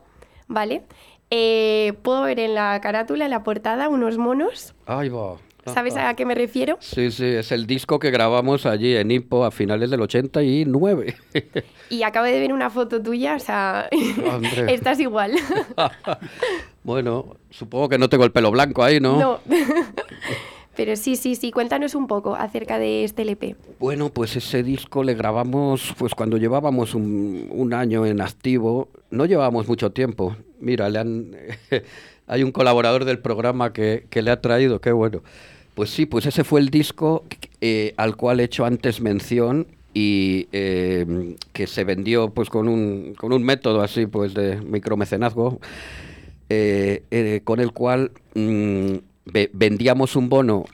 ¿vale? Eh, puedo ver en la carátula, en la portada, unos monos. Ahí va. ¿Sabes a qué me refiero? Sí, sí, es el disco que grabamos allí en Impo a finales del 89. [LAUGHS] Y acabo de ver una foto tuya, o sea, [LAUGHS] Hombre. estás igual. bueno, supongo que no tengo el pelo blanco ahí, ¿no? No. Pero sí, sí, sí, cuéntanos un poco acerca de este LP. Bueno, pues ese disco le grabamos pues cuando llevábamos un, un año en activo. No llevábamos mucho tiempo. Mira, le han, [LAUGHS] hay un colaborador del programa que, que le ha traído, qué bueno. Pues sí, pues ese fue el disco eh, al cual he hecho antes mención y eh, que se vendió pues con un, con un método así pues de micromecenazgo eh, eh, con el cual mm, ve- vendíamos un bono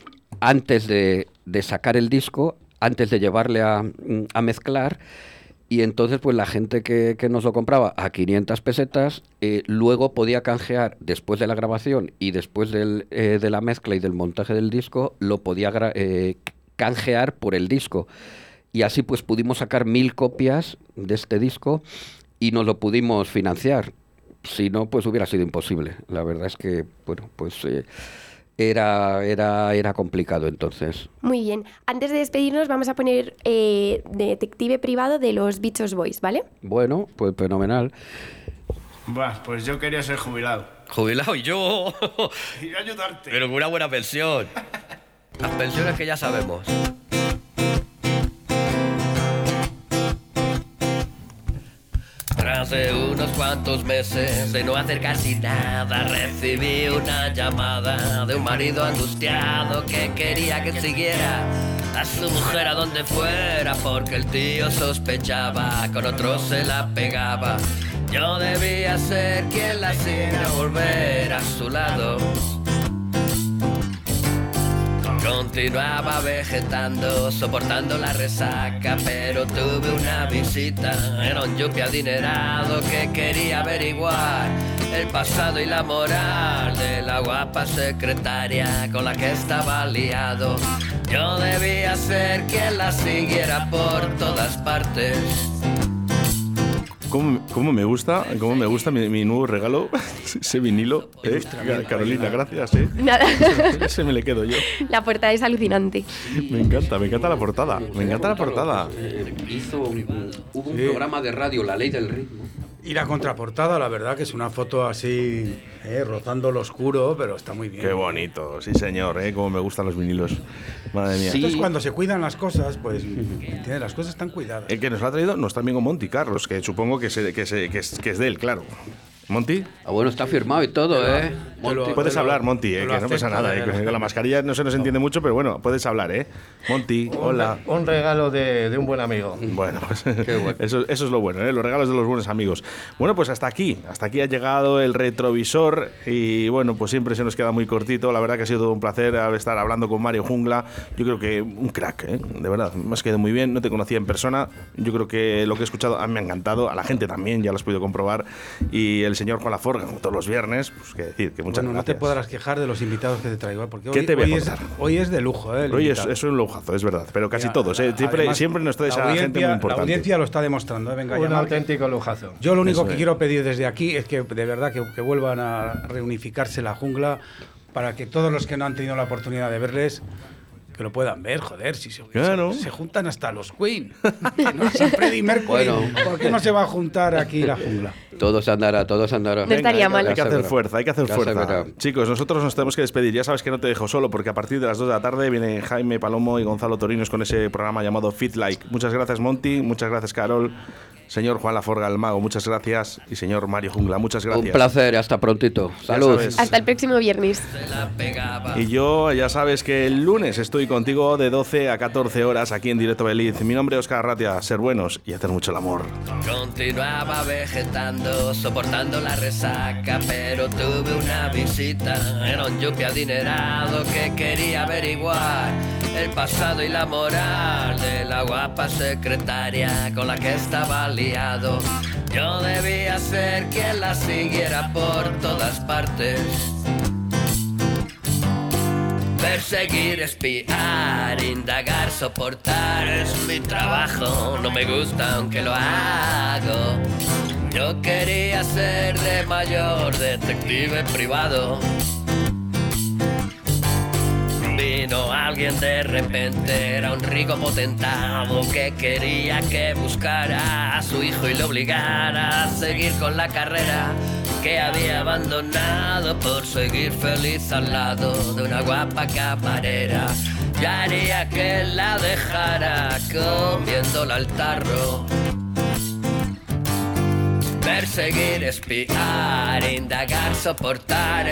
antes de, de sacar el disco, antes de llevarle a, a mezclar, y entonces pues la gente que, que nos lo compraba a 500 pesetas, eh, luego podía canjear después de la grabación y después del, eh, de la mezcla y del montaje del disco, lo podía eh, canjear por el disco. Y así pues pudimos sacar mil copias de este disco y nos lo pudimos financiar. Si no, pues hubiera sido imposible. La verdad es que, bueno, pues eh, era, era, era complicado entonces. Muy bien. Antes de despedirnos, vamos a poner eh, Detective Privado de los Bichos Boys, ¿vale? Bueno, pues fenomenal. Bah, pues yo quería ser jubilado. Jubilado y yo. [LAUGHS] Y ayudarte. Pero con una buena pensión. Las pensiones que ya sabemos. De unos cuantos meses de no hacer casi nada, recibí una llamada de un marido angustiado que quería que siguiera a su mujer a donde fuera porque el tío sospechaba, con otro se la pegaba. Yo debía ser quien la hiciera volver a su lado. Continuaba vegetando, soportando la resaca, pero tuve una visita. Era un yuppie adinerado que quería averiguar el pasado y la moral de la guapa secretaria con la que estaba liado. Yo debía ser quien la siguiera por todas partes. ¿Cómo, cómo me gusta, cómo me gusta mi, mi nuevo regalo, [LAUGHS] ese vinilo. ¿eh? Carolina, gracias. ¿eh? Nada. Ese me le quedo yo. La portada es alucinante. Me encanta, me encanta la portada. Me encanta la portada. Hizo un, hubo un programa de radio, La Ley del Ritmo. Y la contraportada, la verdad que es una foto así, eh, rozando lo oscuro, pero está muy bien. Qué bonito, sí señor, ¿eh? Cómo me gustan los vinilos. Madre mía. Entonces cuando se cuidan las cosas, pues ¿entiendes? las cosas están cuidadas. El que nos lo ha traído nuestro amigo Monty Carlos, que supongo que, se- que, se- que es, que es de él, claro. Monty. Ah, bueno, está firmado y todo, ¿eh? Monty. Puedes hablar, Monty, eh, que no pasa nada. eh, con la mascarilla no se nos entiende mucho, pero bueno, puedes hablar, ¿eh? Monty, hola. Un regalo de, de un buen amigo. Bueno, pues [LAUGHS] eso, eso es lo bueno, ¿eh? los regalos de los buenos amigos. Bueno, pues hasta aquí, hasta aquí ha llegado el retrovisor y bueno, pues siempre se nos queda muy cortito. La verdad que ha sido todo un placer estar hablando con Mario Jungla. Yo creo que un crack, ¿eh? de verdad, me has quedado muy bien. No te conocía en persona. Yo creo que lo que he escuchado a mí me ha encantado, a la gente también, ya lo has podido comprobar. Y el señor Juan Laforga, como todos los viernes, pues qué decir, que muchas bueno, no te podrás quejar de los invitados que te traigo, ¿eh? porque ¿Qué hoy, te voy a hoy es, hoy es de lujo. ¿eh? el Oye, es, es un lujazo, es verdad, pero casi Mira, todos, ¿eh? siempre, además, siempre nos traes la a gente muy importante. La audiencia lo está demostrando. ¿eh? Venga, Un auténtico lujazo. Yo lo único Eso que es. quiero pedir desde aquí es que de verdad que, que vuelvan a reunificarse la jungla para que todos los que no han tenido la oportunidad de verles que lo puedan ver, joder, si se, Claro. se, se juntan hasta los Queen, que [LAUGHS] no sin Freddie Mercury, Bueno. ¿por qué no se va a juntar aquí la jungla? Todos andará, todos andará. No estaría mal. Hay que hacer fuerza, hay que hacer fuerza. Chicos, nosotros nos tenemos que despedir. Ya sabes que no te dejo solo porque a partir de las 2 de la tarde vienen Jaime Palomo y Gonzalo Torinos con ese programa llamado Fit Like. Muchas gracias, Monty. Muchas gracias, Carol. Señor Juan Laforga, el mago, muchas gracias. Y señor Mario Jungla, muchas gracias. Un placer, hasta prontito. Ya Salud. sabes. Hasta el próximo viernes. Y yo, ya sabes que el lunes estoy contigo de 12 a 14 horas aquí en Directo Beliz. Mi nombre es Oscar Ratia. Ser buenos y hacer mucho el amor. Continuaba vegetando, soportando la resaca, pero tuve una visita. Era un yuppie adinerado que quería averiguar el pasado y la moral de la guapa secretaria con la que estaba liado. Yo debía ser quien la siguiera por todas partes. Perseguir, espiar, indagar, soportar es mi trabajo. No me gusta aunque lo hago. Yo quería ser de mayor detective privado. Vino alguien de repente, era un rico potentado que quería que buscara a su hijo y lo obligara a seguir con la carrera que había abandonado por seguir feliz al lado de una guapa camarera. Ya haría que la dejara comiéndola al tarro. Perseguir, espiar, indagar, soportar